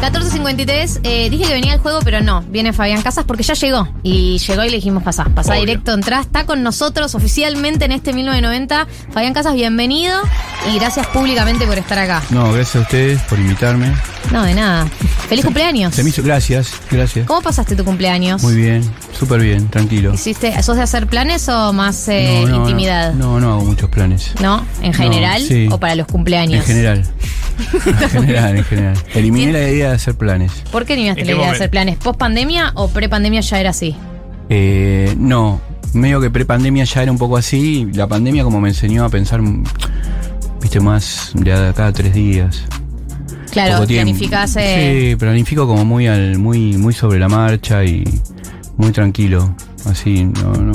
14.53, eh, dije que venía el juego, pero no, viene Fabián Casas porque ya llegó. Y llegó y le dijimos pasá, pasá Obvio. directo, entrá, está con nosotros oficialmente en este 1990. Fabián Casas, bienvenido y gracias públicamente por estar acá. No, gracias a ustedes por invitarme. No, de nada. Feliz cumpleaños. Se me hizo, gracias, gracias. ¿Cómo pasaste tu cumpleaños? Muy bien, súper bien, tranquilo. ¿Hiciste, ¿Sos de hacer planes o más eh, No, no, intimidad? No, no, hago muchos planes. ¿No? ¿En general sí. o para los cumpleaños? En general. en general, en general. Eliminé la idea de hacer planes. ¿Por qué eliminaste ¿En la idea de hacer planes? ¿Post pandemia o pre pandemia ya era así? Eh, no, medio que prepandemia ya era un poco así. La pandemia como me enseñó a pensar, viste, más de acá a tres días. Claro, planificás. eh, Sí, planifico como muy al, muy, muy sobre la marcha y muy tranquilo. Así, no, no.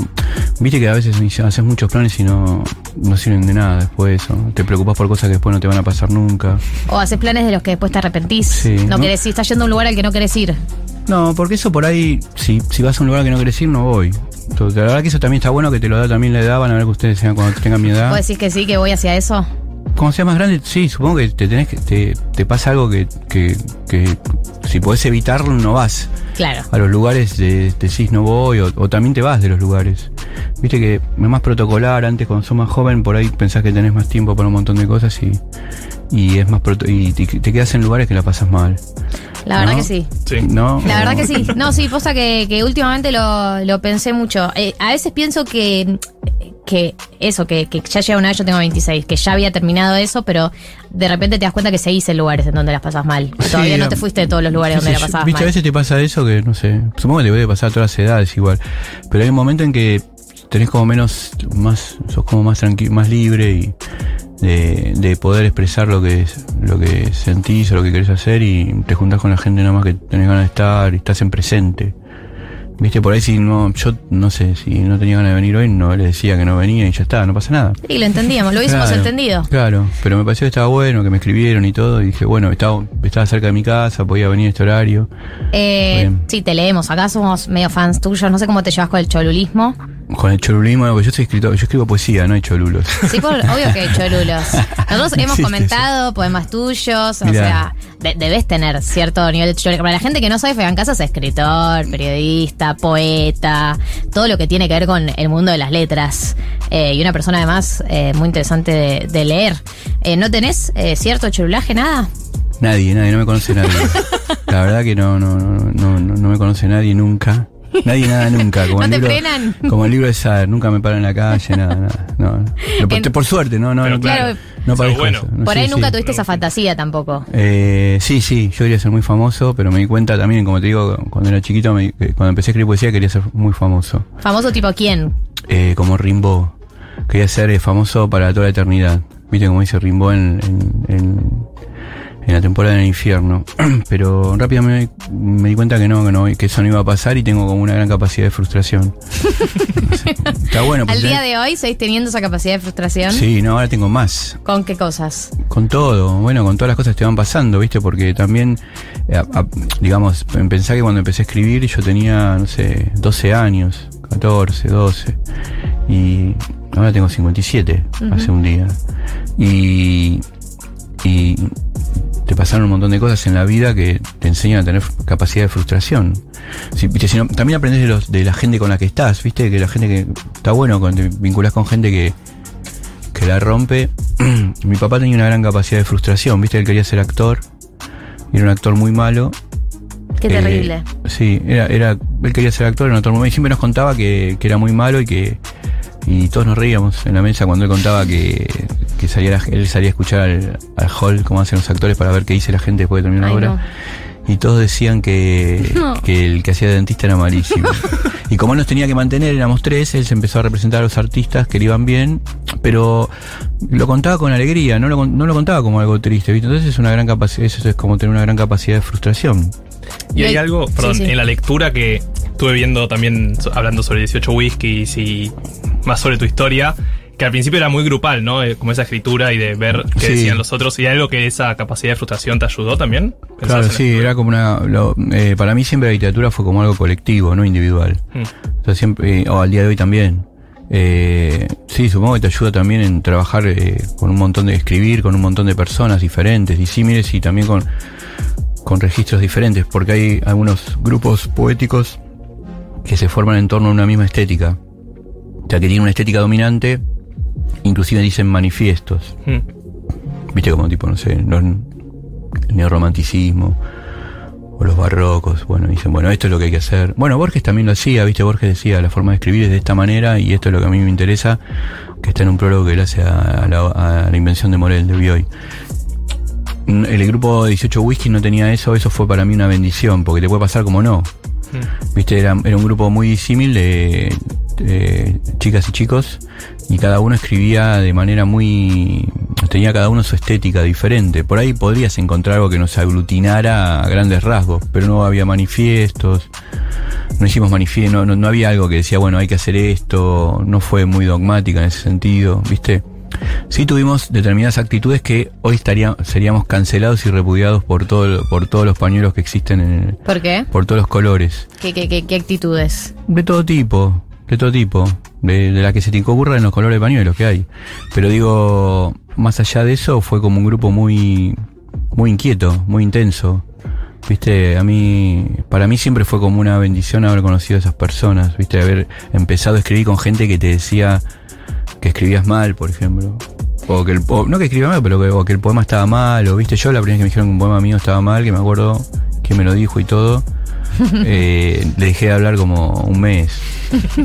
Viste que a veces haces muchos planes y no, no sirven de nada después eso. Te preocupas por cosas que después no te van a pasar nunca. O haces planes de los que después te arrepentís. Sí, no, ¿no? querés ir, estás yendo a un lugar al que no querés ir. No, porque eso por ahí, si, si vas a un lugar que no querés ir, no voy. Entonces, la verdad que eso también está bueno que te lo da también la edad, van a ver que ustedes sean cuando tengan mi edad. ¿Vos decís que sí, que voy hacia eso? Cuando seas más grande, sí, supongo que te tenés que, te, te pasa algo que, que, que si podés evitarlo, no vas. Claro. a los lugares de, decís no voy o, o también te vas de los lugares. Viste que es más protocolar, antes cuando sos más joven por ahí pensás que tenés más tiempo para un montón de cosas y, y es más proto- y te, te quedas en lugares que la pasas mal. La verdad ¿No? que sí. Sí. ¿No? La verdad que sí. No, sí, posta que, que últimamente lo, lo pensé mucho. Eh, a veces pienso que, que eso, que, que ya llega una vez, yo tengo 26, que ya había terminado eso, pero de repente te das cuenta que seguís en lugares en donde las pasas mal. Sí, Todavía no a- te fuiste de todos los lugares qué donde sé la pasabas Viste, a mal. veces te pasa eso que, no sé, supongo que te debe pasar a todas las edades igual. Pero hay un momento en que tenés como menos, más, sos como más tranquilo, más libre y de, de poder expresar lo que es, lo que sentís o lo que querés hacer y te juntás con la gente nada más que tenés ganas de estar y estás en presente. Viste, por ahí si no, yo no sé, si no tenía ganas de venir hoy, no les decía que no venía y ya está, no pasa nada. Sí, lo entendíamos, lo hubiésemos Claro, entendido. Claro, pero me pareció que estaba bueno, que me escribieron y todo, y dije, bueno, estaba, estaba cerca de mi casa, podía venir a este horario. Eh, sí, te leemos. Acá somos medio fans tuyos. No sé cómo te llevas con el cholulismo. Con el cholulismo, porque yo soy escritor, yo escribo poesía, no hay cholulos. Sí, por- obvio que hay cholulos. Nosotros hemos comentado poemas tuyos, o sea, de- debes tener cierto nivel de cholulismo. Para la gente que no sabe, Fabián Casas es escritor, periodista, poeta, todo lo que tiene que ver con el mundo de las letras. Eh, y una persona además eh, muy interesante de, de leer. Eh, ¿No tenés cierto cholulaje, nada? Nadie, nadie, no me conoce nadie. La verdad que no, no, no, no, no me conoce nadie nunca. Nadie, nada, nunca. Como ¿No el te libro, frenan? Como el libro de Sader, nunca me paro en la calle, nada, nada. No, no. Pero por, En- por suerte, no, no, Pero no, claro, no bueno. eso. Por sí, ahí nunca sí. tuviste esa fantasía tampoco. Eh, sí, sí, yo quería ser muy famoso, pero me di cuenta también, como te digo, cuando era chiquito, me- que cuando empecé a escribir poesía quería ser muy famoso. ¿Famoso tipo quién? Eh, como Rimbaud. Quería ser eh, famoso para toda la eternidad. Viste como dice Rimbaud en, en, en- en la temporada del infierno. Pero rápidamente me, di cuenta que no, que no, que eso no iba a pasar y tengo como una gran capacidad de frustración. Está bueno. Al día de hoy, ¿seguís teniendo esa capacidad de frustración? Sí, no, ahora tengo más. ¿Con qué cosas? Con todo, bueno, con todas las cosas que te van pasando, ¿viste? Porque también, eh, a- digamos, pensá que cuando empecé a escribir yo tenía, no sé, 12 años, 14, 12. Y ahora tengo 57, hace un día. Y, y te pasaron un montón de cosas en la vida que te enseñan a tener capacidad de frustración. Viste, si no- también aprendes de, los, de la gente con la que estás, ¿viste? Que la gente que está bueno cuando te vinculás con gente que, que la rompe. Mi papá tenía una gran capacidad de frustración, ¿viste? Él quería ser actor. y Era un actor muy malo. Qué Eh, terrible. sí, era, era, él quería ser actor en muy malo. Y siempre nos contaba que, que era muy malo y que. Y todos nos reíamos en la mesa cuando él contaba que, que salía él salía a escuchar al, al hall cómo hacen los actores para ver qué dice la gente después de terminar una obra. Y todos decían que, No. que el que hacía de dentista era malísimo. y como él nos tenía que mantener, éramos tres, él se empezó a representar a los artistas que le iban bien, pero lo contaba con alegría, no lo, con- no lo contaba como algo triste, ¿viste? Entonces es una gran capacidad, eso es como tener una gran capacidad de frustración. Y hay algo, perdón, sí, sí. en la lectura que estuve viendo también, hablando sobre 18 whiskies y más sobre tu historia, que al principio era muy grupal, ¿no? Eh, Como esa escritura y de ver qué Sí. decían los otros. ¿Y algo que esa capacidad de frustración te ayudó también? ¿Pensabas Claro, sí, escritura? era como una... lo- eh, para mí siempre la literatura fue como algo colectivo, no individual. Mm. O sea, siempre, eh, o al día de hoy también. Eh, sí, supongo que te ayuda también en trabajar con un montón de escribir, con un montón de personas diferentes, disímiles y también con, con registros diferentes, porque hay algunos grupos poéticos que se forman en torno a una misma estética. O sea, que tienen una estética dominante, inclusive dicen manifiestos. Mm. Viste como tipo, no sé, los- el neorromanticismo o los barrocos. Bueno, dicen, bueno, esto es lo que hay que hacer. Bueno, Borges también lo hacía, viste, Borges decía, la forma de escribir es de esta manera y esto es lo que a mí me interesa, que está en un prólogo que él hace a, a la, a la invención de Morel, de Bioy. Mm, El grupo 18 Whisky no tenía eso, eso fue para mí una bendición, porque te puede pasar como no. Mm. Viste, era, era un grupo muy símil de, chicas y chicos y cada uno escribía de manera muy... tenía cada uno su estética diferente. Por ahí podrías encontrar algo que nos aglutinara a grandes rasgos, pero no había manifiestos, no hicimos manifiestos, no, no, no había algo que decía, bueno, hay que hacer esto, no fue muy dogmática en ese sentido, ¿viste? Sí tuvimos determinadas actitudes que hoy estaría, seríamos cancelados y repudiados por, todo, por todos los pañuelos que existen en el, ¿Por qué? por todos los colores. ¿Qué, qué, qué, qué actitudes? De todo tipo, de todo tipo, de, de la que se te ocurra en los colores de pañuelos que hay. Pero digo, más allá de eso, fue como un grupo muy, muy inquieto, muy intenso. Viste, a mí, para mí siempre fue como una bendición haber conocido a esas personas, viste, haber empezado a escribir con gente que te decía que escribías mal, por ejemplo. O que el, o- no que escribía mal, pero que, o que el poema estaba mal, o viste, yo la primera vez que me dijeron que un poema mío estaba mal, que me acuerdo que me lo dijo y todo, eh, le dejé de hablar como un mes.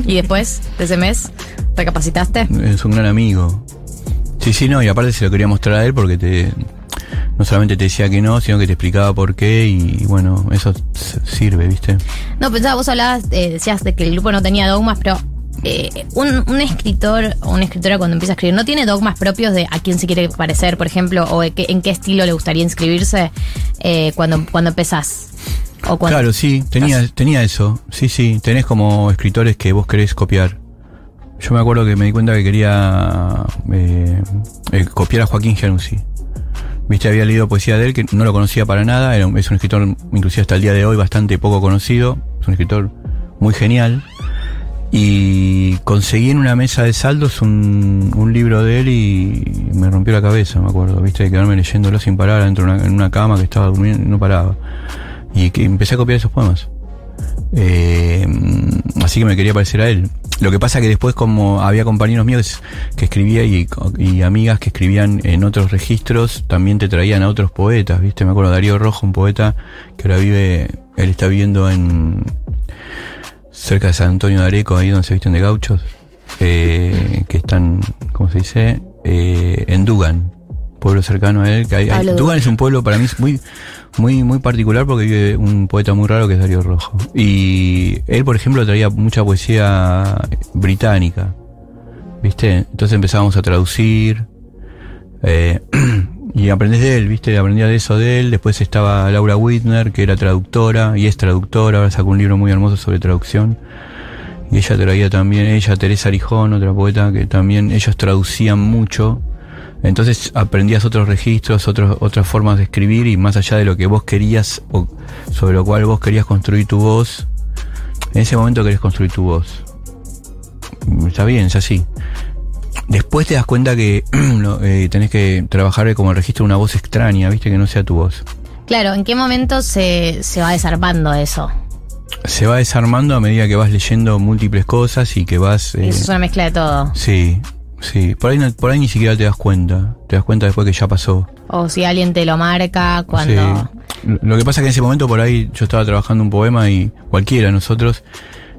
¿Y después de ese mes recapacitaste? Es un gran amigo. Sí, sí, no, y aparte se lo quería mostrar a él porque te no solamente te decía que no, sino que te explicaba por qué y, bueno, eso sirve, ¿viste? No, pensaba, vos hablabas, eh, decías de que el grupo no tenía dogmas, pero eh, un, un escritor o una escritora cuando empieza a escribir, ¿no tiene dogmas propios de a quién se quiere parecer, por ejemplo, o qué- en qué estilo le gustaría inscribirse eh, cuando, cuando empezás? O cuando, Claro, sí, tenía, tenía eso. Sí, sí, tenés como escritores que vos querés copiar. Yo me acuerdo que me di cuenta que quería eh, eh, copiar a Joaquín Gianussi. Viste, había leído poesía de él que no lo conocía para nada. Era un- es un escritor, inclusive hasta el día de hoy, bastante poco conocido. Es un escritor muy genial. Y conseguí en una mesa de saldos un, un libro de él y me rompió la cabeza, me acuerdo. Viste, de quedarme leyéndolo sin parar dentro de una, en una cama que estaba durmiendo y no paraba. Y que empecé a copiar esos poemas. Eh, así que me quería parecer a él. Lo que pasa que después como había compañeros míos que escribía y, y amigas que escribían en otros registros, también te traían a otros poetas, ¿viste? Me acuerdo Darío Rojo, un poeta que ahora vive, él está viviendo en cerca de San Antonio de Areco, ahí donde se visten de gauchos, eh, que están, ¿cómo se dice? Eh, en Dugan, pueblo cercano a él. Que hay, hay- Dugan. es un pueblo para mí muy, muy, muy particular porque vive un poeta muy raro que es Darío Rojo. Y él, por ejemplo, traía mucha poesía británica, ¿viste? Entonces empezábamos a traducir. eh, y aprendés de él, ¿viste? Aprendía de eso de él. Después estaba Laura Whitner, que era traductora y es traductora. Ahora sacó un libro muy hermoso sobre traducción. Y ella traía también, ella, Teresa Arijón, otra poeta, que también ellos traducían mucho. Entonces aprendías otros registros, otros, otras formas de escribir y más allá de lo que vos querías o sobre lo cual vos querías construir tu voz, en ese momento querés construir tu voz. Está bien, es así. Después te das cuenta que eh, tenés que trabajar como el registro de una voz extraña, viste, que no sea tu voz. Claro, ¿en qué momento se, se va desarmando eso? Se va desarmando a medida que vas leyendo múltiples cosas y que vas... eh, es una mezcla de todo. sí, sí. Por ahí, no- por ahí ni siquiera te das cuenta. Te das cuenta después que ya pasó. O si alguien te lo marca cuando... Sí. Lo que pasa es que en ese momento por ahí yo estaba trabajando un poema y cualquiera de nosotros,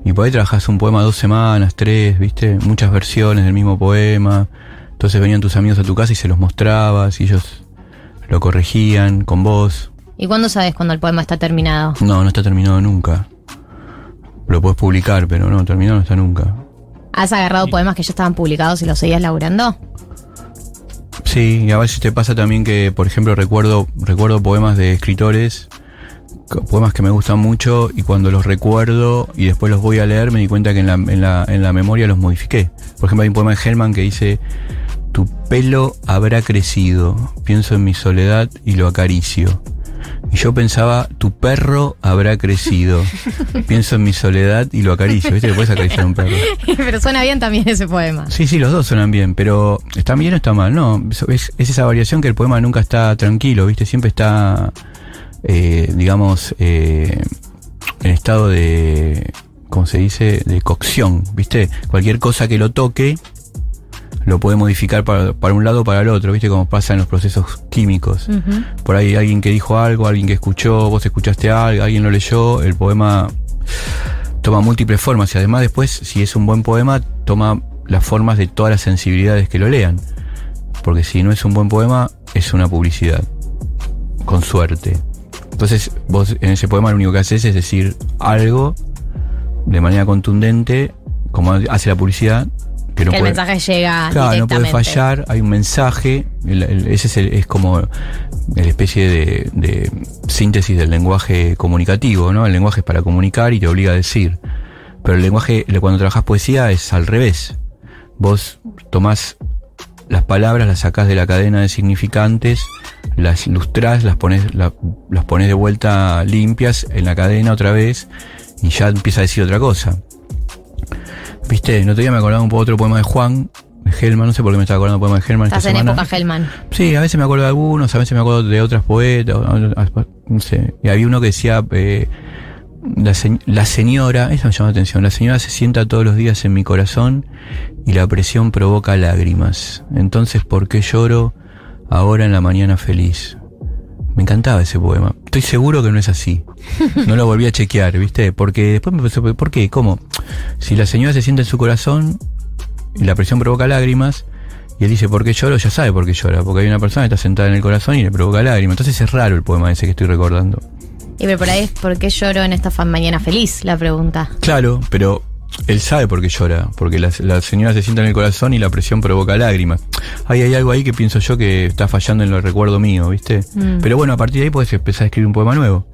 y por ahí trabajás un poema dos semanas, tres, viste, muchas versiones del mismo poema. Entonces venían tus amigos a tu casa y se los mostrabas y ellos lo corregían con vos. ¿Y cuándo sabes cuando el poema está terminado? No, no está terminado nunca. Lo puedes publicar, pero no, terminado no está nunca. ¿Has agarrado poemas que ya estaban publicados y los seguías laburando? Sí, y a veces te pasa también que, por ejemplo, recuerdo, recuerdo poemas de escritores, poemas que me gustan mucho, y cuando los recuerdo y después los voy a leer, me di cuenta que en la, en la, en la memoria los modifiqué. Por ejemplo, hay un poema de Hellman que dice, tu pelo habrá crecido, pienso en mi soledad y lo acaricio. Y yo pensaba, tu perro habrá crecido, pienso en mi soledad y lo acaricio. ¿Viste que puedes acariciar a un perro? Pero suena bien también ese poema. Sí, sí, los dos suenan bien, pero ¿está bien o está mal? No, es, es esa variación que el poema nunca está tranquilo, ¿viste? Siempre está eh, digamos, eh, en estado de, ¿cómo se dice? De cocción, ¿viste? Cualquier cosa que lo toque lo puede modificar para, para un lado o para el otro, ¿viste? Como pasa en los procesos químicos. Por ahí alguien que dijo algo, alguien que escuchó, vos escuchaste algo, alguien lo leyó, el poema toma múltiples formas y además después, si es un buen poema, toma las formas de todas las sensibilidades que lo lean. Porque si no es un buen poema, es una publicidad. Con suerte. Entonces, vos en ese poema lo único que haces es decir algo de manera contundente, como hace la publicidad, que no que el puede- mensaje llega Claro, no puede fallar, hay un mensaje, el- el- ese es, el- es como la especie de, de síntesis del lenguaje comunicativo, ¿no? El lenguaje es para comunicar y te obliga a decir. Pero el lenguaje, cuando trabajas poesía, es al revés. Vos tomás las palabras, las sacás de la cadena de significantes, las ilustrás, las pones, la- las pones de vuelta limpias en la cadena otra vez y ya empieza a decir otra cosa. Viste, otro día me acordaba un poco otro poema de Juan, de Hellman, no sé por qué me estaba acordando un poema de Hellman Estás esta en semana. época Hellman. Sí, a veces me acuerdo de algunos, a veces me acuerdo de otras poetas, no sé. Y había uno que decía, eh, la, se- la señora, eso me llama la atención, la señora se sienta todos los días en mi corazón y la presión provoca lágrimas. Entonces, ¿por qué lloro ahora en la mañana feliz? Me encantaba ese poema. Estoy seguro que no es así. No lo volví a chequear, ¿viste? Porque después me pensé, ¿por qué? ¿Cómo? Si la señora se sienta en su corazón y la presión provoca lágrimas, y él dice, ¿por qué lloro? Ya sabe por qué llora, porque hay una persona que está sentada en el corazón y le provoca lágrimas. Entonces es raro el poema ese que estoy recordando. Y pero por ahí es ¿por qué lloro en esta mañana feliz? La pregunta. Claro, pero él sabe por qué llora, porque la, la señora se sienta en el corazón y la presión provoca lágrimas. Ahí hay algo ahí que pienso yo que está fallando en lo recuerdo mío, ¿viste? Mm. Pero bueno, a partir de ahí puedes empezar a escribir un poema nuevo.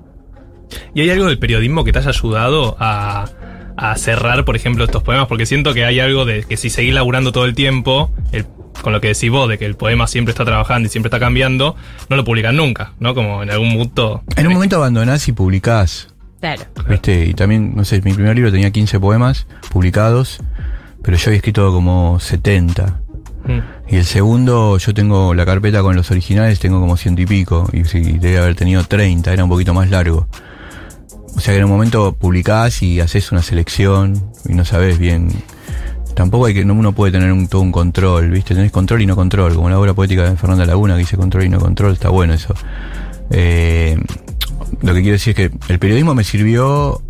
¿Y hay algo del periodismo que te haya ayudado a, a cerrar, por ejemplo, estos poemas? Porque siento que hay algo de que si seguís laburando todo el tiempo, el- con lo que decís vos, de que el poema siempre está trabajando y siempre está cambiando, no lo publican nunca, ¿no? Como en algún punto. En un momento abandonás y publicás, Claro. ¿viste? Y también, no sé, mi primer libro tenía 15 poemas publicados, pero yo había escrito como 70. Mm. Y el segundo, yo tengo la carpeta con los originales, tengo como ciento y pico. Y sí, debe haber tenido 30, era un poquito más largo. O sea que en un momento publicás y haces una selección y no sabes bien. Tampoco hay que, no uno puede tener un, todo un control, ¿viste? Tenés control y no control, como la obra poética de Fernanda Laguna que dice control y no control, está bueno eso. Eh, lo que quiero decir es que el periodismo me sirvió.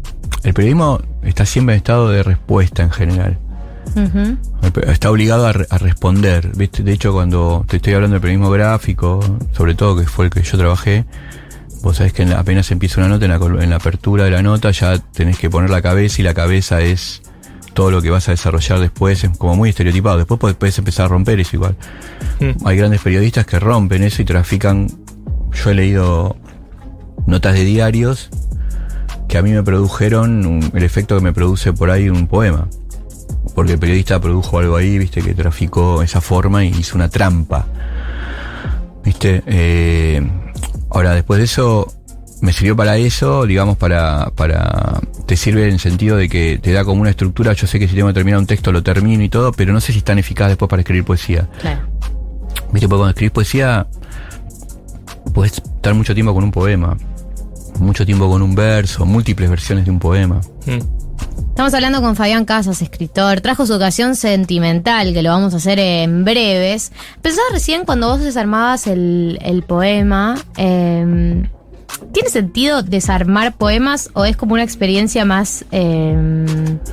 El periodismo está siempre en estado de respuesta en general. Está obligado a, re- a responder. ¿viste? De hecho, cuando te estoy hablando del periodismo gráfico, sobre todo que fue el que yo trabajé, vos sabés que en la- apenas empieza una nota, en la, col- en la apertura de la nota ya tenés que poner la cabeza y la cabeza es todo lo que vas a desarrollar después, es como muy estereotipado. Después podés, podés empezar a romper eso igual. Mm. Hay grandes periodistas que rompen eso y trafican. Yo he leído notas de diarios que a mí me produjeron un- el efecto que me produce por ahí un poema. Porque el periodista produjo algo ahí, viste, que traficó esa forma y hizo una trampa. Viste, Eh, ahora después de eso, me sirvió para eso, digamos, para, para, te sirve en el sentido de que te da como una estructura, yo sé que si tengo que terminar un texto lo termino y todo, pero no sé si es tan eficaz después para escribir poesía. Claro. Viste, porque cuando escribís poesía, puedes estar mucho tiempo con un poema, mucho tiempo con un verso, múltiples versiones de un poema. Mm. Estamos hablando con Fabián Casas, escritor. Trajo su ocasión sentimental, que lo vamos a hacer en breves. Pensaba recién cuando vos desarmabas el, el poema. eh, ¿Tiene sentido desarmar poemas o es como una experiencia más eh,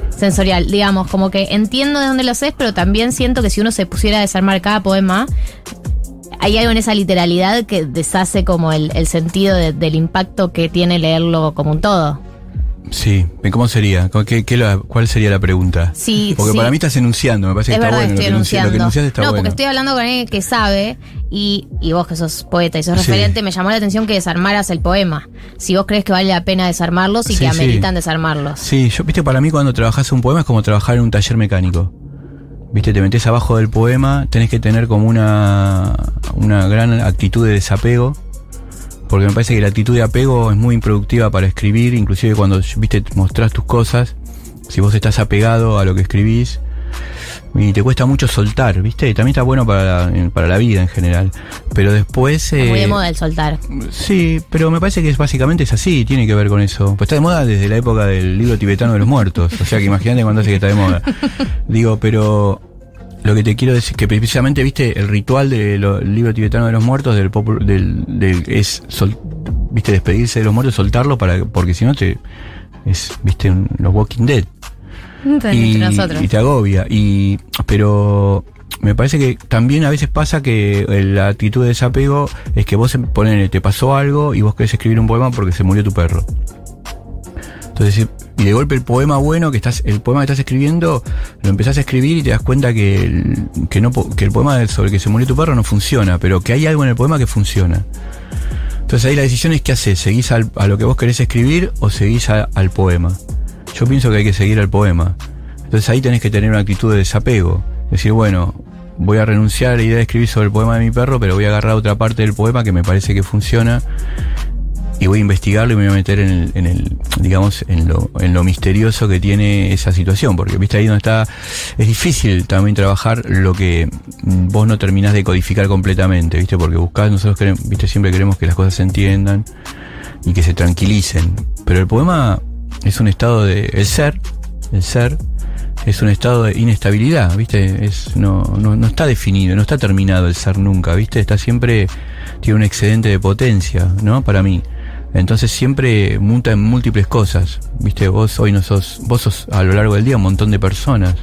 sensorial? Digamos, como que entiendo de dónde lo haces, pero también siento que si uno se pusiera a desarmar cada poema, hay algo en esa literalidad que deshace como el, el sentido de- del impacto que tiene leerlo como un todo. Sí, ¿cómo sería? ¿Cómo- qué- qué la- ¿Cuál sería la pregunta? Sí, Porque sí. para mí estás enunciando, me parece que Es está verdad, bueno. estoy lo, que enunci- enunciando. lo que enunciaste está no, bueno. porque estoy hablando con alguien que sabe y, y vos que sos poeta y sos Sí. referente, me llamó la atención que desarmaras el poema. Si vos crees que vale la pena desarmarlos y Sí, que ameritan desarmarlos. Sí, yo, viste, para mí cuando trabajás un poema es como trabajar en un taller mecánico. Viste, te metes abajo del poema, tenés que tener como una, una gran actitud de desapego. Porque me parece que la actitud de apego es muy improductiva para escribir, inclusive cuando, viste, mostrás tus cosas, si vos estás apegado a lo que escribís, y te cuesta mucho soltar, ¿viste? Y también está bueno para la, para la vida en general. Pero después... Está muy de eh, moda el soltar. Sí, pero me parece que es, básicamente es así, tiene que ver con eso. Pues está de moda desde la época del libro tibetano de los muertos. O sea que imagínate cuándo hace que está de moda. Digo, pero lo que te quiero decir que precisamente, viste, el ritual del libro tibetano de los muertos del, del, del- es sol- viste despedirse de los muertos, soltarlo para porque si no te es viste un- los Walking Dead y, nosotros. y te agobia. Y, pero me parece que también a veces pasa que la actitud de desapego es que vos ponele, te pasó algo y vos querés escribir un poema porque se murió tu perro. Entonces, y de golpe el poema bueno que estás, el poema que estás escribiendo, lo empezás a escribir y te das cuenta que el, que no, que el poema sobre el que se murió tu perro no funciona, pero que hay algo en el poema que funciona. Entonces ahí la decisión es qué haces, ¿seguís al- a lo que vos querés escribir o seguís a- al poema? Yo pienso que hay que seguir al poema. Entonces ahí tenés que tener una actitud de desapego. Decir, bueno, voy a renunciar a la idea de escribir sobre el poema de mi perro, pero voy a agarrar otra parte del poema que me parece que funciona y voy a investigarlo y me voy a meter en el, digamos, en lo, en lo misterioso que tiene esa situación, porque viste ahí donde está, es difícil también trabajar lo que vos no terminás de codificar completamente, viste, porque buscás, nosotros viste, siempre queremos que las cosas se entiendan y que se tranquilicen, pero el poema es un estado de, el ser, el ser, es un estado de inestabilidad, ¿viste? Es, no, no, no está definido, no está terminado el ser nunca, ¿viste? Está siempre, tiene un excedente de potencia, ¿no? Para mí. Entonces siempre muta en múltiples cosas, ¿viste? Vos hoy no sos, vos sos a lo largo del día un montón de personas.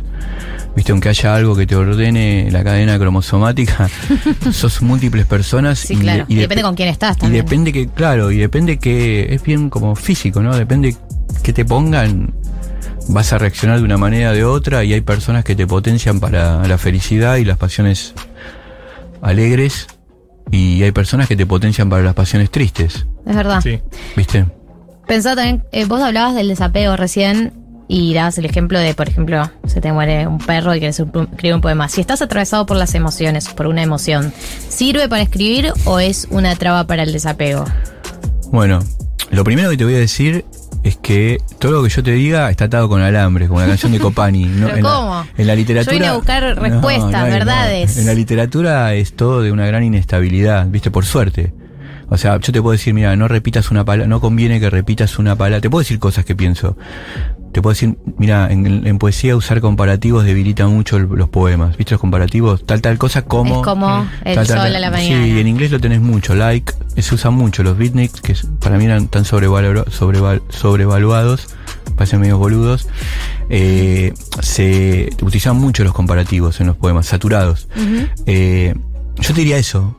¿Viste? Aunque haya algo que te ordene la cadena cromosomática, sos múltiples personas. Sí, claro. Y depende depe- con quién estás y también. depende que, claro, y depende que es bien como físico, ¿no? Depende que te pongan, vas a reaccionar de una manera o de otra y hay personas que te potencian para la felicidad y las pasiones alegres y hay personas que te potencian para las pasiones tristes, Es verdad. Sí. ¿viste? Pensá también, eh, vos hablabas del desapego recién y dabas el ejemplo de, por ejemplo, se te muere un perro y quieres escribir un poema. Si estás atravesado por las emociones, por una emoción, ¿sirve para escribir o es una traba para el desapego? Bueno, lo primero que te voy a decir es que todo lo que yo te diga está atado con alambre, como la canción de Copani. ¿no? ¿Pero en, cómo? La, en la literatura. Yo vine a buscar respuestas, verdades. En la literatura es todo de una gran inestabilidad, viste, por suerte. O sea, yo te puedo decir, mira, no repitas una palabra, no conviene que repitas una palabra. Te puedo decir cosas que pienso. Te puedo decir, mira, en, en poesía usar comparativos debilita mucho el- los poemas. ¿Viste los comparativos? Tal, tal cosa como. es como el tal, tal, sol tal. a la mañana. Sí, en inglés lo tenés mucho. Like, eh, se usan mucho. Los beatniks, que para mí eran tan sobrevalu- sobreval- sobrevaluados, parecen medio boludos, eh, se utilizan mucho los comparativos en los poemas, saturados. Eh, yo te diría eso.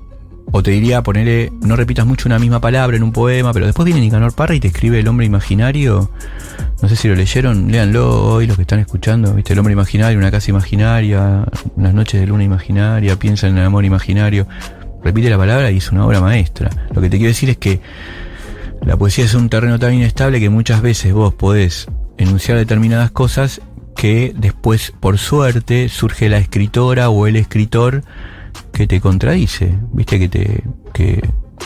O te diría ponerle, no repitas mucho una misma palabra en un poema, pero después viene Nicanor Parra y te escribe El hombre imaginario. No sé si lo leyeron, léanlo hoy los que están escuchando. ¿Viste? El hombre imaginario, una casa imaginaria, unas noches de luna imaginaria, piensa en el amor imaginario. Repite la palabra y es una obra maestra. Lo que te quiero decir es que la poesía es un terreno tan inestable que muchas veces vos podés enunciar determinadas cosas que después, por suerte, surge la escritora o el escritor que te contradice, viste, que te, que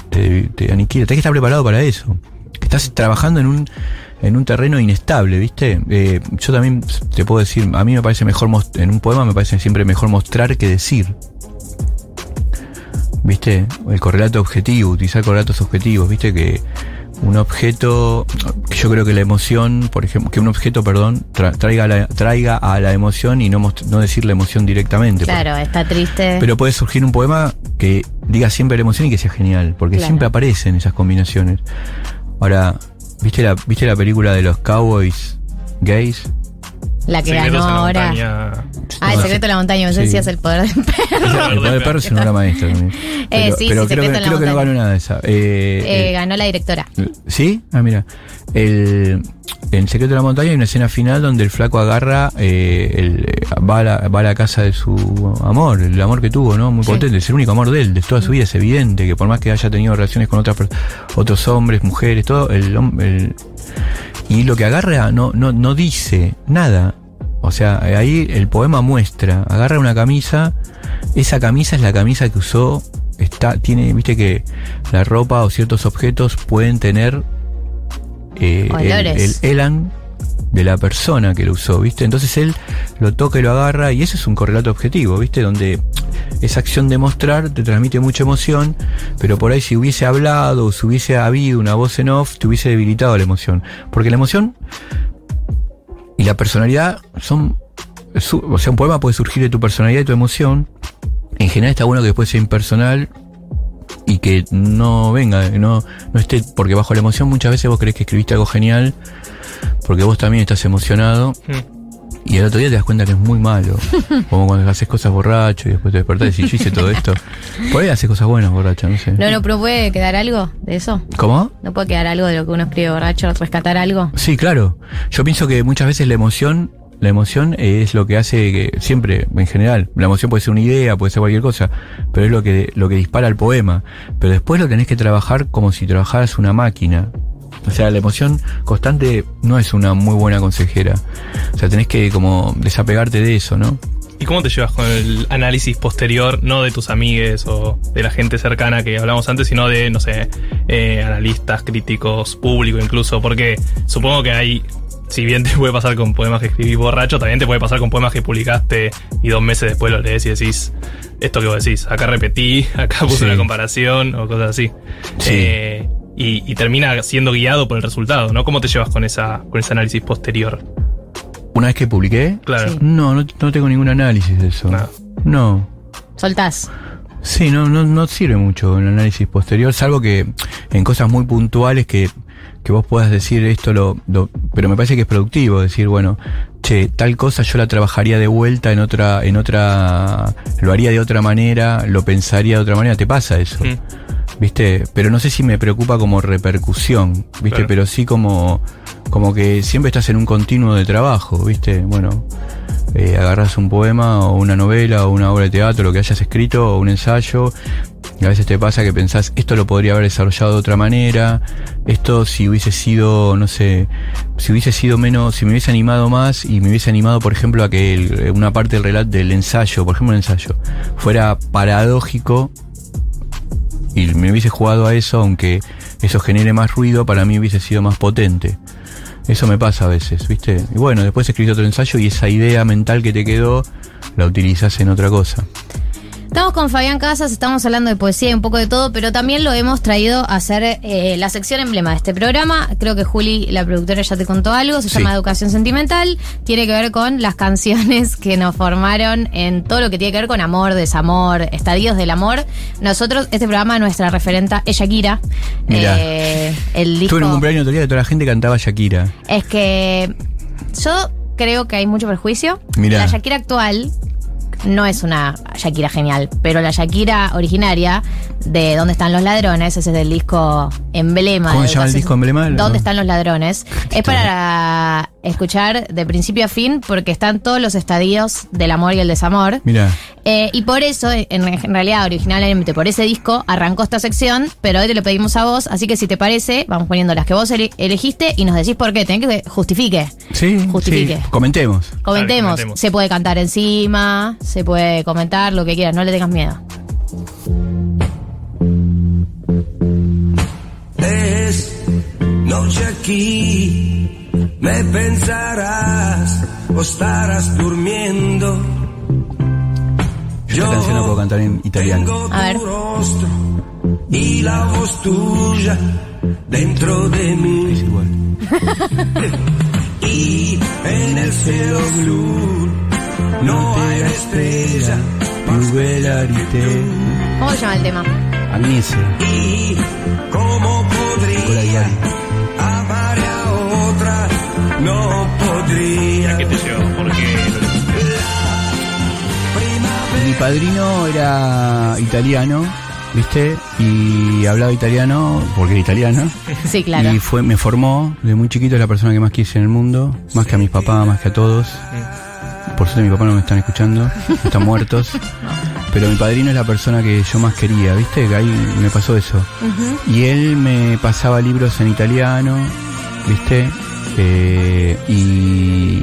te, aniquila. Tenés que estar preparado para eso. Estás trabajando en un, en un terreno inestable, viste. Eh, yo también te puedo decir, a mí me parece mejor, en un poema me parece siempre mejor mostrar que decir. ¿Viste? El correlato objetivo, utilizar correlatos objetivos, ¿viste? Que un objeto, que yo creo que la emoción, por ejemplo, que un objeto, perdón, tra- traiga, la, traiga a la emoción y no, no decir la emoción directamente. Claro, está triste. Pero puede surgir un poema que diga siempre la emoción y que sea genial, porque Claro. siempre aparecen esas combinaciones. Ahora, ¿viste la, ¿viste la película de los cowboys gays? La que Secretos ganó la ahora. Ah, el No, secreto de la montaña, no sí. si es el poder del perro. El poder del perro es una obra maestra también. Pero, sí, pero sí, creo, Secreto que, la creo que no ganó nada de esa. Eh, Eh, eh, ganó la directora. ¿Sí? Ah, mira. El, en Secreto de la Montaña hay una escena final donde el flaco agarra, eh, el, va, a la, va a la casa de su amor, el amor que tuvo, ¿no? Muy Sí. potente, es el único amor de él, de toda su vida, es evidente que por más que haya tenido relaciones con otras, otros hombres, mujeres, todo, el, el- y lo que agarra no, no, no dice nada. O sea, ahí el poema muestra, agarra una camisa, esa camisa es la camisa que usó, está, tiene, viste que la ropa o ciertos objetos pueden tener eh, el, elan de la persona que lo usó, ¿viste? Entonces él lo toca y lo agarra y eso es un correlato objetivo, ¿viste? Donde esa acción de mostrar te transmite mucha emoción, pero por ahí si hubiese hablado o si hubiese habido una voz en off, te hubiese debilitado la emoción. Porque la emoción y la personalidad son... su- O sea, un poema puede surgir de tu personalidad y tu emoción. En general está bueno que después sea impersonal y que no venga, no, no esté, porque bajo la emoción muchas veces vos crees que escribiste algo genial, porque vos también estás emocionado, Mm. y el otro día te das cuenta que es muy malo. Como cuando haces cosas borracho y después te despertás y decís, yo hice todo esto. Por ahí haces cosas buenas borracha, no sé. No, no, pero puede quedar algo de eso. ¿Cómo? No puede quedar algo de lo que uno escribe borracho, rescatar algo. Sí, claro. Yo pienso que muchas veces la emoción, la emoción es lo que hace que siempre, en general, la emoción puede ser una idea, puede ser cualquier cosa, pero es lo que, lo que dispara el poema. Pero después lo tenés que trabajar como si trabajaras una máquina. O sea, la emoción constante no es una muy buena consejera. O sea, tenés que como desapegarte de eso, ¿no? ¿Y cómo te llevas con el análisis posterior, no de tus amigues o de la gente cercana que hablamos antes, sino de, no sé, eh, analistas, críticos, público incluso? Porque supongo que hay, si bien te puede pasar con poemas que escribís borracho, también te puede pasar con poemas que publicaste y dos meses después lo lees y decís, esto que vos decís, acá repetí, acá puse Sí. una comparación o cosas así. Sí. Eh, y, y termina siendo guiado por el resultado, ¿no? ¿Cómo te llevas con esa con ese análisis posterior? Una vez que publiqué, Claro. Sí. no, no, no tengo ningún análisis de eso. Nada. No. Soltás. Sí, no, no, no sirve mucho el análisis posterior, salvo que en cosas muy puntuales que, que vos puedas decir esto lo, lo- pero me parece que es productivo decir, bueno, che, tal cosa yo la trabajaría de vuelta en otra, en otra, lo haría de otra manera, lo pensaría de otra manera, te pasa eso. Mm. ¿viste? Pero no sé si me preocupa como repercusión, ¿viste? Claro. Pero sí como, como que siempre estás en un continuo de trabajo, ¿viste? Bueno, eh, agarras un poema o una novela o una obra de teatro, lo que hayas escrito o un ensayo, a veces te pasa que pensás, esto lo podría haber desarrollado de otra manera, esto si hubiese sido, no sé, si hubiese sido menos, si me hubiese animado más y me hubiese animado, por ejemplo, a que el- una parte del relato del ensayo, por ejemplo, un ensayo, fuera paradójico y me hubiese jugado a eso, aunque eso genere más ruido, para mí hubiese sido más potente. Eso me pasa a veces, ¿viste? Y bueno, después escribís otro ensayo y esa idea mental que te quedó la utilizas en otra cosa. Estamos con Fabián Casas, estamos hablando de poesía y un poco de todo, pero también lo hemos traído a hacer eh, la sección emblema de este programa. Creo que Juli, la productora, ya te contó algo, se Sí. llama Educación Sentimental. Tiene que ver con las canciones que nos formaron en todo lo que tiene que ver con amor, desamor, estadios del amor. Nosotros, este programa, nuestra referenta es Shakira. Mirá. Eh, el disco... Tuve un cumpleaños otro día que toda la gente cantaba Shakira. Es que yo creo que hay mucho perjuicio. Mirá. La Shakira actual no es una Shakira genial, pero la Shakira originaria de ¿Dónde están los ladrones? Ese es del disco emblema. ¿Cómo se llama el disco emblema? ¿Dónde están los ladrones? Es para escuchar de principio a fin porque están todos los estadios del amor y el desamor. Mira, Eh, y por eso, en, en realidad, originalmente por ese disco, arrancó esta sección, pero hoy te lo pedimos a vos, así que si te parece, vamos poniendo las que vos ele- elegiste y nos decís por qué, tenés que justifique. sí, Justifique. sí, comentemos. Comentemos. comentemos. se puede cantar encima, se puede comentar, lo que quieras, no le tengas miedo. Es noche aquí, me pensarás o estarás durmiendo. Esta canción la puedo cantar en italiano. tengo A ver. tu rostro y la voz tuya dentro de Es mí. igual. Y en el cielo blue no hay estrella. Juguelarité. ¿Cómo se llama el tema? Agnese. Y cómo podría no podría. ¿Qué te llevó? Porque Mi padrino era italiano, ¿viste? Y hablaba italiano porque era italiano. Sí, claro. Y fue, me formó, de muy chiquito es la persona que más quise en el mundo, más que a mis papás, más que a todos. Por suerte mi papá no me están escuchando, están muertos. Pero mi padrino es la persona que yo más quería, ¿viste? Que ahí me pasó eso. Y él me pasaba libros en italiano, ¿viste? Eh, y,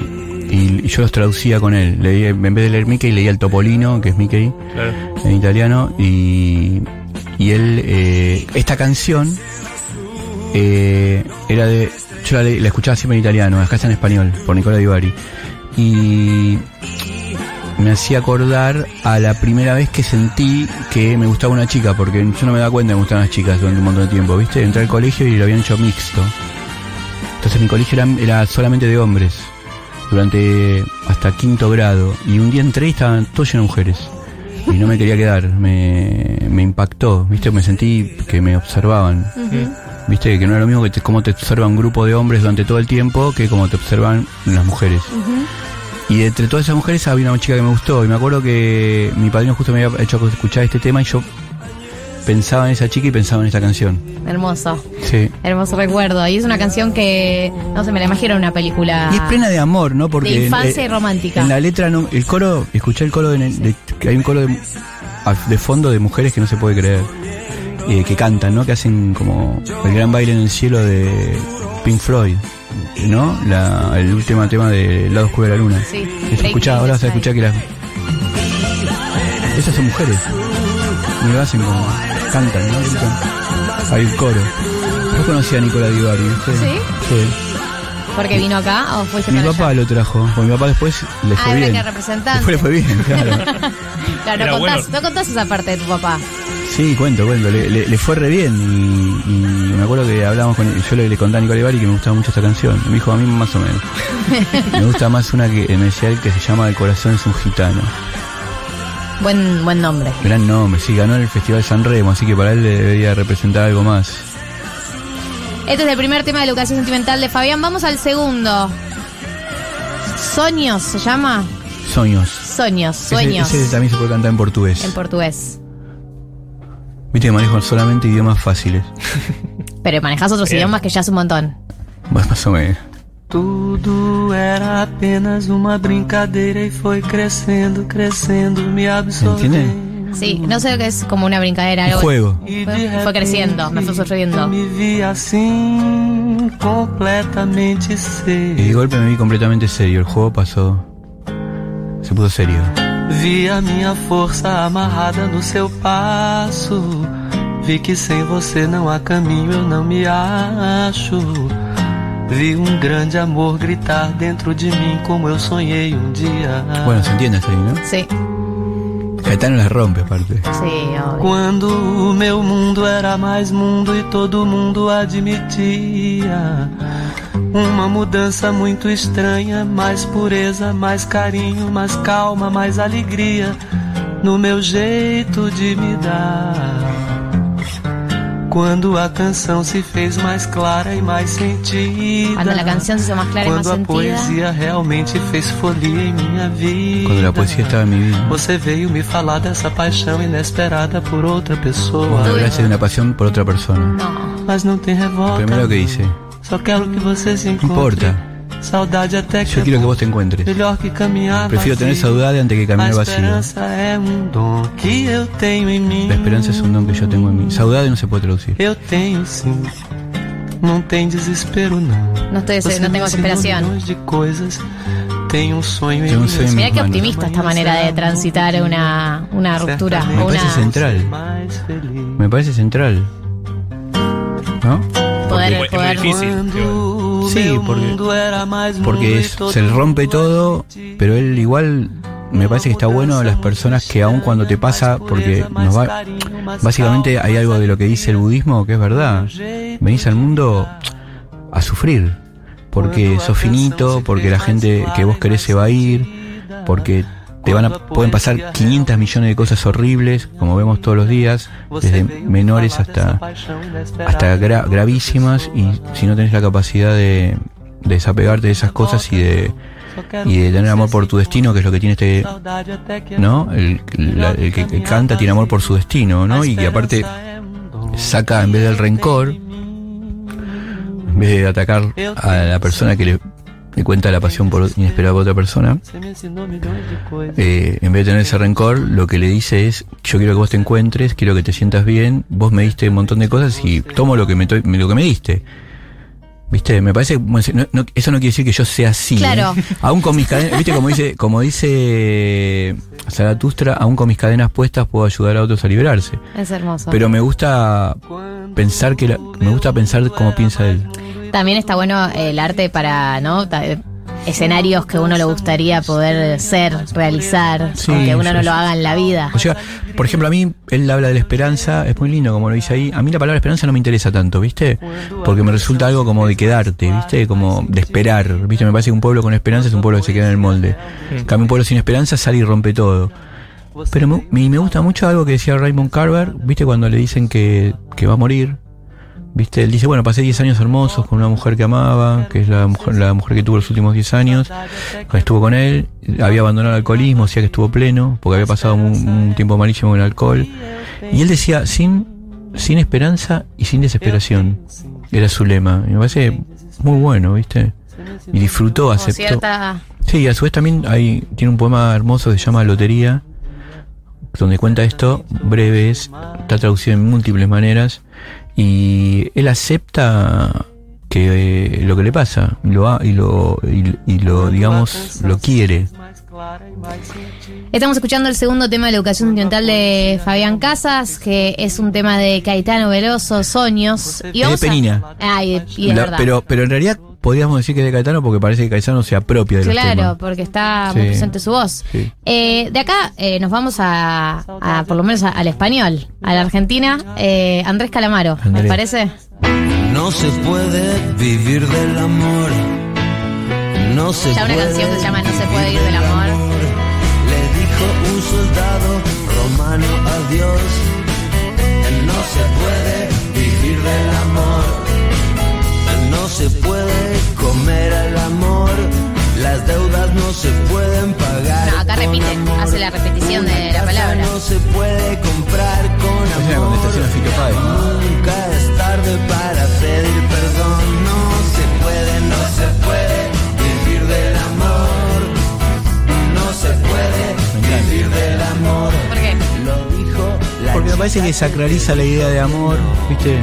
y yo los traducía con él. Leía, en vez de leer Mickey, leía el Topolino, que es Mickey claro. en italiano y, y él eh, esta canción eh, era de yo la, la escuchaba siempre en italiano, acá está en español, por Nicola Di Bari. Y me hacía acordar a la primera vez que sentí que me gustaba una chica, porque yo no me daba cuenta que me gustaban las chicas durante un montón de tiempo, ¿viste? Entré al colegio y lo habían hecho mixto. Entonces mi colegio era, era solamente de hombres, durante hasta quinto grado. Y un día entré y estaban todos llenos de mujeres. Y no me quería quedar, me, me impactó, ¿viste? Me sentí que me observaban. Viste que no era lo mismo que te, cómo te observa un grupo de hombres durante todo el tiempo que como te observan las mujeres. Y de entre todas esas mujeres había una chica que me gustó. Y me acuerdo que mi padrino justo me había hecho escuchar este tema y yo pensaba en esa chica y pensaba en esta canción. Hermoso. Sí. Hermoso recuerdo. Y es una canción que, no sé, me la imagino en una película. Y es plena de amor, ¿no? Porque De infancia eh, y romántica. En la letra, no, el coro, escuché el coro de, de- que hay un coro de, de fondo de mujeres que no se puede creer. eh, que cantan, ¿no? Que hacen como el gran baile en el cielo de Pink Floyd, ¿no? La, el último tema de El lado oscuro de la luna. Sí. Escucha, ahora vas a escuchar que las... Esas son mujeres. Lo hacen como... Cantan, ¿no? Gritan. Hay un coro. Yo conocí a Nicola Di Bari, ¿viste? ¿Sí? Sí. ¿Porque vino acá o fuiste Mi para papá allá? lo trajo, porque mi papá después le fue Ah, bien. que representante. Después le fue bien, claro. Claro, no contás, bueno. no contás esa parte de tu papá. Sí, cuento, cuento. Le, le- le fue re bien y, y me acuerdo que hablábamos con yo le, le conté a Nicolás Bari que me gustaba mucho esta canción. Me dijo a mí más o menos. me gusta más una que me decía él que se llama El corazón es un gitano. Buen, buen nombre. Gran nombre, sí, ganó el Festival San Remo, así que para él le debería representar algo más. Este es el primer tema de educación sentimental de Fabián. Vamos al segundo. Sueños se llama. Sueños. Sueños, Ese- sueños. Ese, también se puede cantar en portugués. En portugués. Viste que manejo solamente idiomas fáciles. Pero manejas otros idiomas que ya es un montón. Más, más o menos. Tudo era apenas uma brincadeira e foi crescendo, crescendo, me absorvendo. Sí, no sé qué es como una brincadera. Un algo- juego. E Fue- fue creciendo, me fue eu Me vi assim, completamente Y de serio. golpe me vi completamente serio. El juego pasó. Se puso serio. Vi a minha força amarrada no seu passo. Vi que sem você não há caminho, eu não me acho. Bueno, se entiende hasta ahí, ¿no? Sí, Caetano las rompe, aparte. sí, obvio. Quando o meu mundo era mais mundo e todo mundo admitia uma mudança muito estranha, mais pureza, mais carinho, mais calma, mais alegria no meu jeito de me dar. Quando a canção se fez mais clara e mais sentida. Cuando la canción se más clara más Quando a poesia realmente fez folia em minha vida. Cuando la poesía estaba en mi vida. Você veio me falar dessa paixão inesperada por outra pessoa. hablaste de una pasión por otra persona. No, Mas não tem revolta. Primero que Só quero que você se encontre. importa, Saudade até que yo quiero que vos te encuentres. Melhor que caminhar Prefiero tener vazio. saudade antes que A caminar vacío. esperança é um dom que eu tenho em mim. La esperanza es un don que yo tengo en mí. Saudade no se puede traducir. Eu tenho sim. Não tem desespero não. no, estoy, no me tengo desesperación. de coisas. Tengo un sueño en. Mira qué optimista esta manera de transitar una, una ruptura Certamente o parece una central. Me parece central. ¿No? Poder, es muy poder difícil. Sí, porque- Porque se le rompe todo, pero él igual me parece que está bueno las personas que aun cuando te pasa, porque nos va, básicamente hay algo de lo que dice el budismo que es verdad. Venís al mundo a sufrir, porque sos finito, porque la gente que vos querés se va a ir, porque te van a, pueden pasar 500 millones de cosas horribles, como vemos todos los días, desde menores hasta, hasta gra- gravísimas, y si no tenés la capacidad de, de desapegarte de esas cosas y de, y de tener amor por tu destino, que es lo que tiene este, ¿no? El, la- el que, que canta tiene amor por su destino, ¿no? Y que aparte saca en vez del rencor, en vez de atacar a la persona que le, le cuenta la pasión por inesperada por otra persona, eh, en vez de tener ese rencor, lo que le dice es, yo quiero que vos te encuentres, quiero que te sientas bien, vos me diste un montón de cosas y tomo lo que me, lo que me diste. ¿Viste? Me parece no- no- eso no quiere decir que yo sea así. Claro. ¿eh? Aún con mis cadenas, ¿viste? Como dice, como dice Zaratustra, aún con mis cadenas puestas puedo ayudar a otros a liberarse. Es hermoso. Pero me gusta pensar que la- me gusta pensar como piensa él. También está bueno el arte para, ¿no? Ta- escenarios que uno le gustaría poder ser, realizar, Sí, aunque uno sí, no sí. lo haga en la vida. O sea, por ejemplo, a mí él habla de la esperanza, es muy lindo como lo dice ahí. A mí la palabra esperanza no me interesa tanto, ¿viste? Porque me resulta algo como de quedarte, ¿viste? Como de esperar, ¿viste? Me parece que un pueblo con esperanza es un pueblo que se queda en el molde. En cambio, un pueblo sin esperanza sale y rompe todo. Pero me, me- me gusta mucho algo que decía Raymond Carver, ¿viste? Cuando le dicen que, que va a morir. ¿Viste? Él dice, bueno, pasé 10 años hermosos con una mujer que amaba, que es la mujer, la mujer que tuvo los últimos 10 años. Estuvo con él, había abandonado el alcoholismo, decía que estuvo pleno, porque había pasado un, un tiempo malísimo con el alcohol. Y él decía, sin, sin esperanza y sin desesperación. Era su lema. Y me parece muy bueno, ¿viste? Y disfrutó, aceptó. cierta Sí, y a su vez también hay, tiene un poema hermoso que se llama Lotería, donde cuenta esto, breve es, está traducido en múltiples maneras, y él acepta que eh, lo que le pasa, y lo, ha- y lo, y, y lo digamos, lo quiere. Estamos escuchando el segundo tema de la educación sentimental de Fabián Casas, que es un tema de Caetano Veloso, Soños. Y Es de a- Penina. Ay, y es La- verdad. pero, pero en realidad podríamos decir que es de Caetano porque parece que Caetano se apropia de los Claro, temas. porque está Sí. muy presente su voz. Sí. Eh, de acá eh, nos vamos a, a, por lo menos a- al español, a la Argentina. Eh, Andrés Calamaro, ¿me Andrés. parece? No se puede vivir del amor. No se Ya una puede canción que se llama No se puede ir del amor. Le dijo un soldado romano a Dios. No se puede vivir del amor. No se puede comer al amor. Las deudas no se pueden pagar. No, acá repite, amor. hace la repetición de la palabra. No se puede comprar con Es una amor. ¿no? Nunca es tarde para pedir perdón. No se puede, no se puede vivir del amor. No se puede vivir del amor. ¿Por qué? Lo dijo la Porque me parece que sacraliza la idea de amor, ¿viste?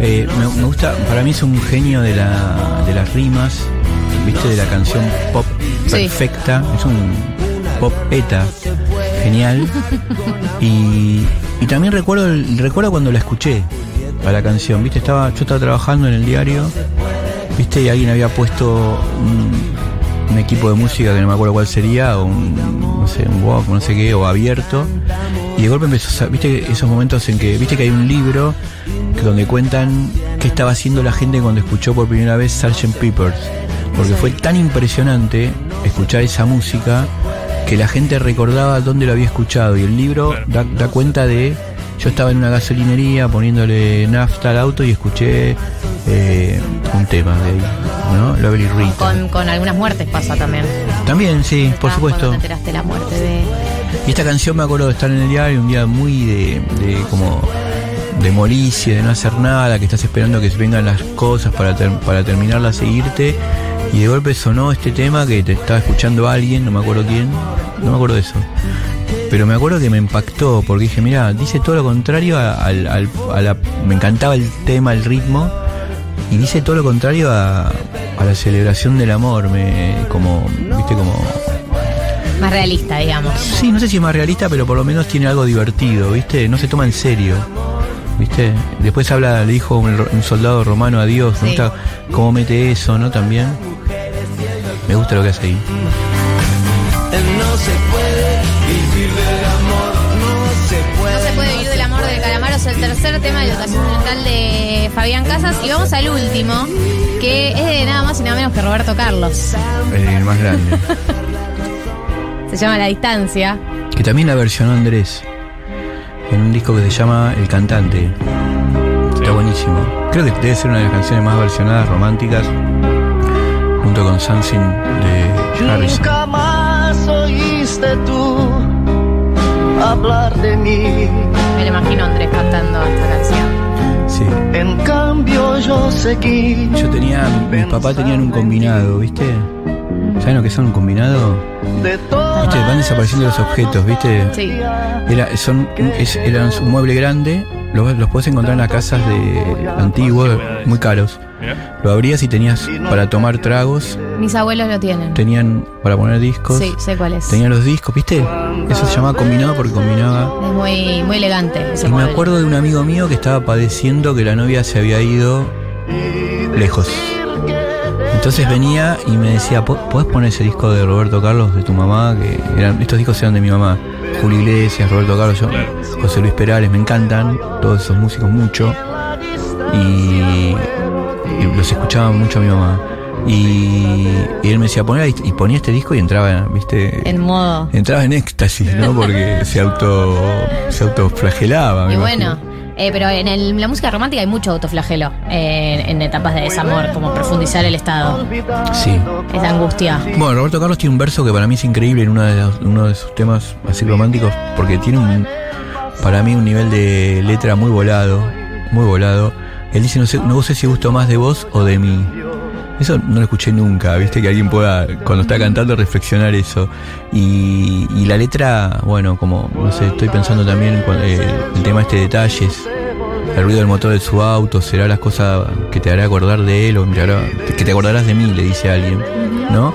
Eh, me, me gusta, para mí es un genio de, la, de las rimas, ¿viste? De la canción pop Sí. perfecta, es un pop eta, genial. Y, y también recuerdo, el- recuerdo cuando la escuché a la canción, ¿viste? Estaba, yo estaba trabajando en el diario, ¿viste? Y alguien había puesto un, un equipo de música que no me acuerdo cuál sería, o un, no sé, un walk, no sé qué, o abierto. Y de golpe empezó, viste esos momentos en que, viste que hay un libro donde cuentan qué estaba haciendo la gente cuando escuchó por primera vez Sgt. Peppers. Porque fue tan impresionante escuchar esa música que la gente recordaba dónde lo había escuchado. Y el libro da, da cuenta de, yo estaba en una gasolinería poniéndole nafta al auto y escuché eh, un tema de ahí, ¿no? Lovely Rita. Con, con algunas muertes pasa también. También, sí, por Ah, supuesto. Cuando te enteraste de la muerte de... Y esta canción me acuerdo de estar en el diario un día muy de, de como de molicie, de no hacer nada, que estás esperando que vengan las cosas para, ter- para terminarla, seguirte. Y de golpe sonó este tema que te estaba escuchando alguien, no me acuerdo quién, no me acuerdo de eso. Pero me acuerdo que me impactó, porque dije, mira, dice todo lo contrario a, a la... Me encantaba el tema, el ritmo, y dice todo lo contrario a, a la celebración del amor, me, como, viste, como... Más realista, digamos. Sí, no sé si es más realista, pero por lo menos tiene algo divertido, ¿viste? No se toma en serio, ¿viste? Después habla, le dijo un, un soldado romano a Dios, me Sí. gusta cómo mete eso, ¿no? También. Me gusta lo que hace ahí. No se puede vivir del amor. No se puede. No se puede vivir del amor de Calamaro, es el tercer tema de la educación sentimental de Fabián Casas. Y vamos al último, que es de nada más y nada menos que Roberto Carlos. El más grande. Se llama La Distancia. que también la versionó Andrés en un disco que se llama El Cantante. Está buenísimo. Creo que debe ser una de las canciones más versionadas románticas, junto con Something de Harrison. Nunca más oíste tú hablar de mí. Me lo imagino a Andrés cantando esta canción. Sí. En cambio yo seguí. Yo tenía, mis papás tenían un combinado, ¿viste? ¿Saben lo que son un combinado? De ¿Viste? Van desapareciendo los objetos, ¿viste? Sí. Era, son, es, eran un mueble grande, los, los puedes encontrar en las casas de antiguos, muy caros. Lo abrías y tenías para tomar tragos, Mis abuelos lo tienen. tenían para poner discos, Sí, sé cuál es. tenían los discos, ¿viste? Eso se llamaba combinado porque combinaba. Es muy, muy elegante ese Y me acuerdo de un amigo mío que estaba padeciendo que la novia se había ido lejos. Entonces venía y me decía, "¿Po- ¿podés poner ese disco de Roberto Carlos de tu mamá? Que eran, estos discos eran de mi mamá. Julio Iglesias, Roberto Carlos, yo-. José Luis Perales, me encantan todos esos músicos mucho. Y, y los escuchaba mucho a mi mamá. Y, y él me decía, poner y ponía este disco y entraba, viste, En modo. entraba en éxtasis, ¿no? Porque se auto se autoflagelaba. Y imagino. bueno, eh, pero en el- la música romántica hay mucho autoflagelo eh, en etapas de desamor, como profundizar el estado, Sí. esa angustia. Bueno, Roberto Carlos tiene un verso que para mí es increíble en uno de, los- uno de sus temas así románticos, porque tiene un, para mí un nivel de letra muy volado, muy volado. Él dice, no sé, no sé si gusto más de vos o de mí. Eso no lo escuché nunca, viste, que alguien pueda, cuando está cantando, reflexionar eso. Y, y la letra, bueno, como, no sé, estoy pensando también eh, el tema este de detalles, el ruido del motor de su auto, será las cosas que te hará acordar de él o que te acordarás de mí, le dice alguien, ¿no?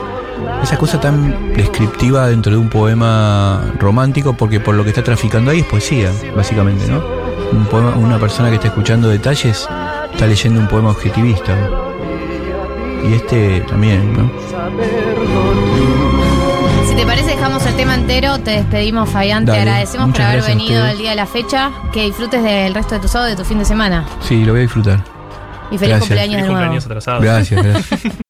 Esa cosa tan descriptiva dentro de un poema romántico, porque por lo que está traficando ahí es poesía, básicamente, ¿no? Un poema, una persona que está escuchando detalles está leyendo un poema objetivista. Y este también, ¿no? Si te parece, dejamos el tema entero, te despedimos, Fabián, te agradecemos por haber venido el día de la fecha, que disfrutes del resto de tu sábado y de tu fin de semana. Sí, lo voy a disfrutar. Y feliz Gracias. cumpleaños Feliz de nuevo. cumpleaños atrasado. Gracias, gracias.